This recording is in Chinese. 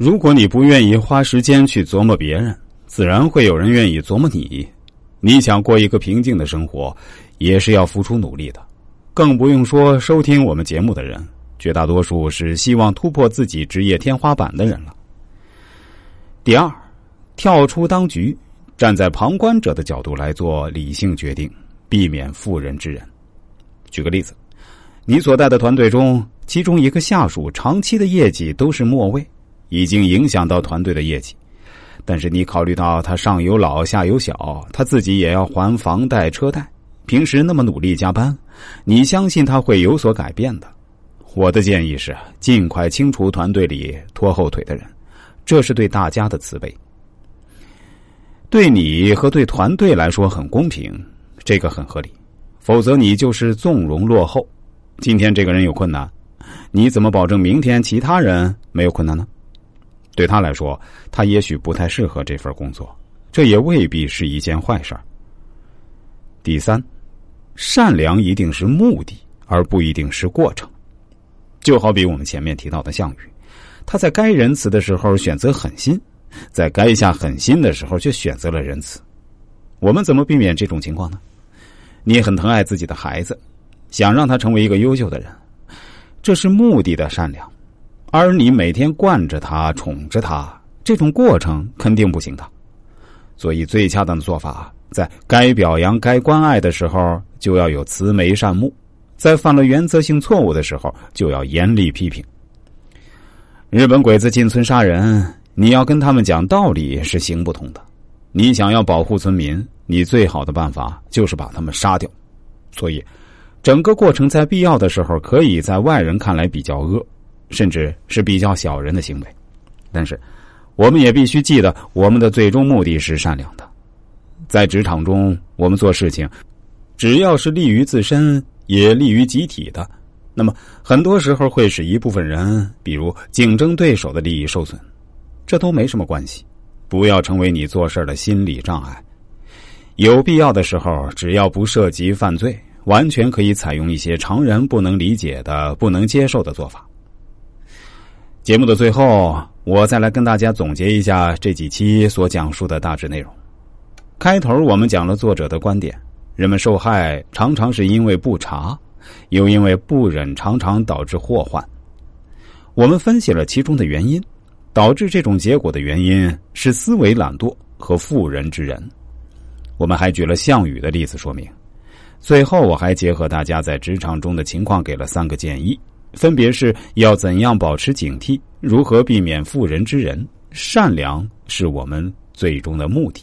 如果你不愿意花时间去琢磨别人，自然会有人愿意琢磨你。你想过一个平静的生活，也是要付出努力的。更不用说收听我们节目的人，绝大多数是希望突破自己职业天花板的人了。第二，跳出当局，站在旁观者的角度来做理性决定，避免妇人之仁。举个例子，你所带的团队中，其中一个下属长期的业绩都是末位，已经影响到团队的业绩。但是你考虑到他上有老下有小，他自己也要还房贷车贷，平时那么努力加班，你相信他会有所改变的。我的建议是，尽快清除团队里拖后腿的人，这是对大家的慈悲。对你和对团队来说很公平，这个很合理。否则你就是纵容落后。今天这个人有困难，你怎么保证明天其他人没有困难呢？对他来说，他也许不太适合这份工作，这也未必是一件坏事。第三，善良一定是目的，而不一定是过程。就好比我们前面提到的项羽，他在该仁慈的时候选择狠心，在该下狠心的时候却选择了仁慈。我们怎么避免这种情况呢？你很疼爱自己的孩子，想让他成为一个优秀的人，这是目的的善良。而你每天惯着他、宠着他，这种过程肯定不行的。所以，最恰当的做法，在该表扬、该关爱的时候，就要有慈眉善目；在犯了原则性错误的时候，就要严厉批评。日本鬼子进村杀人，你要跟他们讲道理是行不通的。你想要保护村民，你最好的办法就是把他们杀掉。所以，整个过程在必要的时候，可以在外人看来比较恶。甚至是比较小人的行为，但是我们也必须记得，我们的最终目的是善良的。在职场中，我们做事情，只要是利于自身也利于集体的，那么很多时候会使一部分人，比如竞争对手的利益受损，这都没什么关系。不要成为你做事的心理障碍。有必要的时候，只要不涉及犯罪，完全可以采用一些常人不能理解的、不能接受的做法。节目的最后，我再来跟大家总结一下这几期所讲述的大致内容。开头我们讲了作者的观点：人们受害常常是因为不查，又因为不忍，常常导致祸患。我们分析了其中的原因，导致这种结果的原因是思维懒惰和妇人之仁。我们还举了项羽的例子说明。最后，我还结合大家在职场中的情况，给了三个建议。分别是要怎样保持警惕，如何避免妇人之仁，善良是我们最终的目的。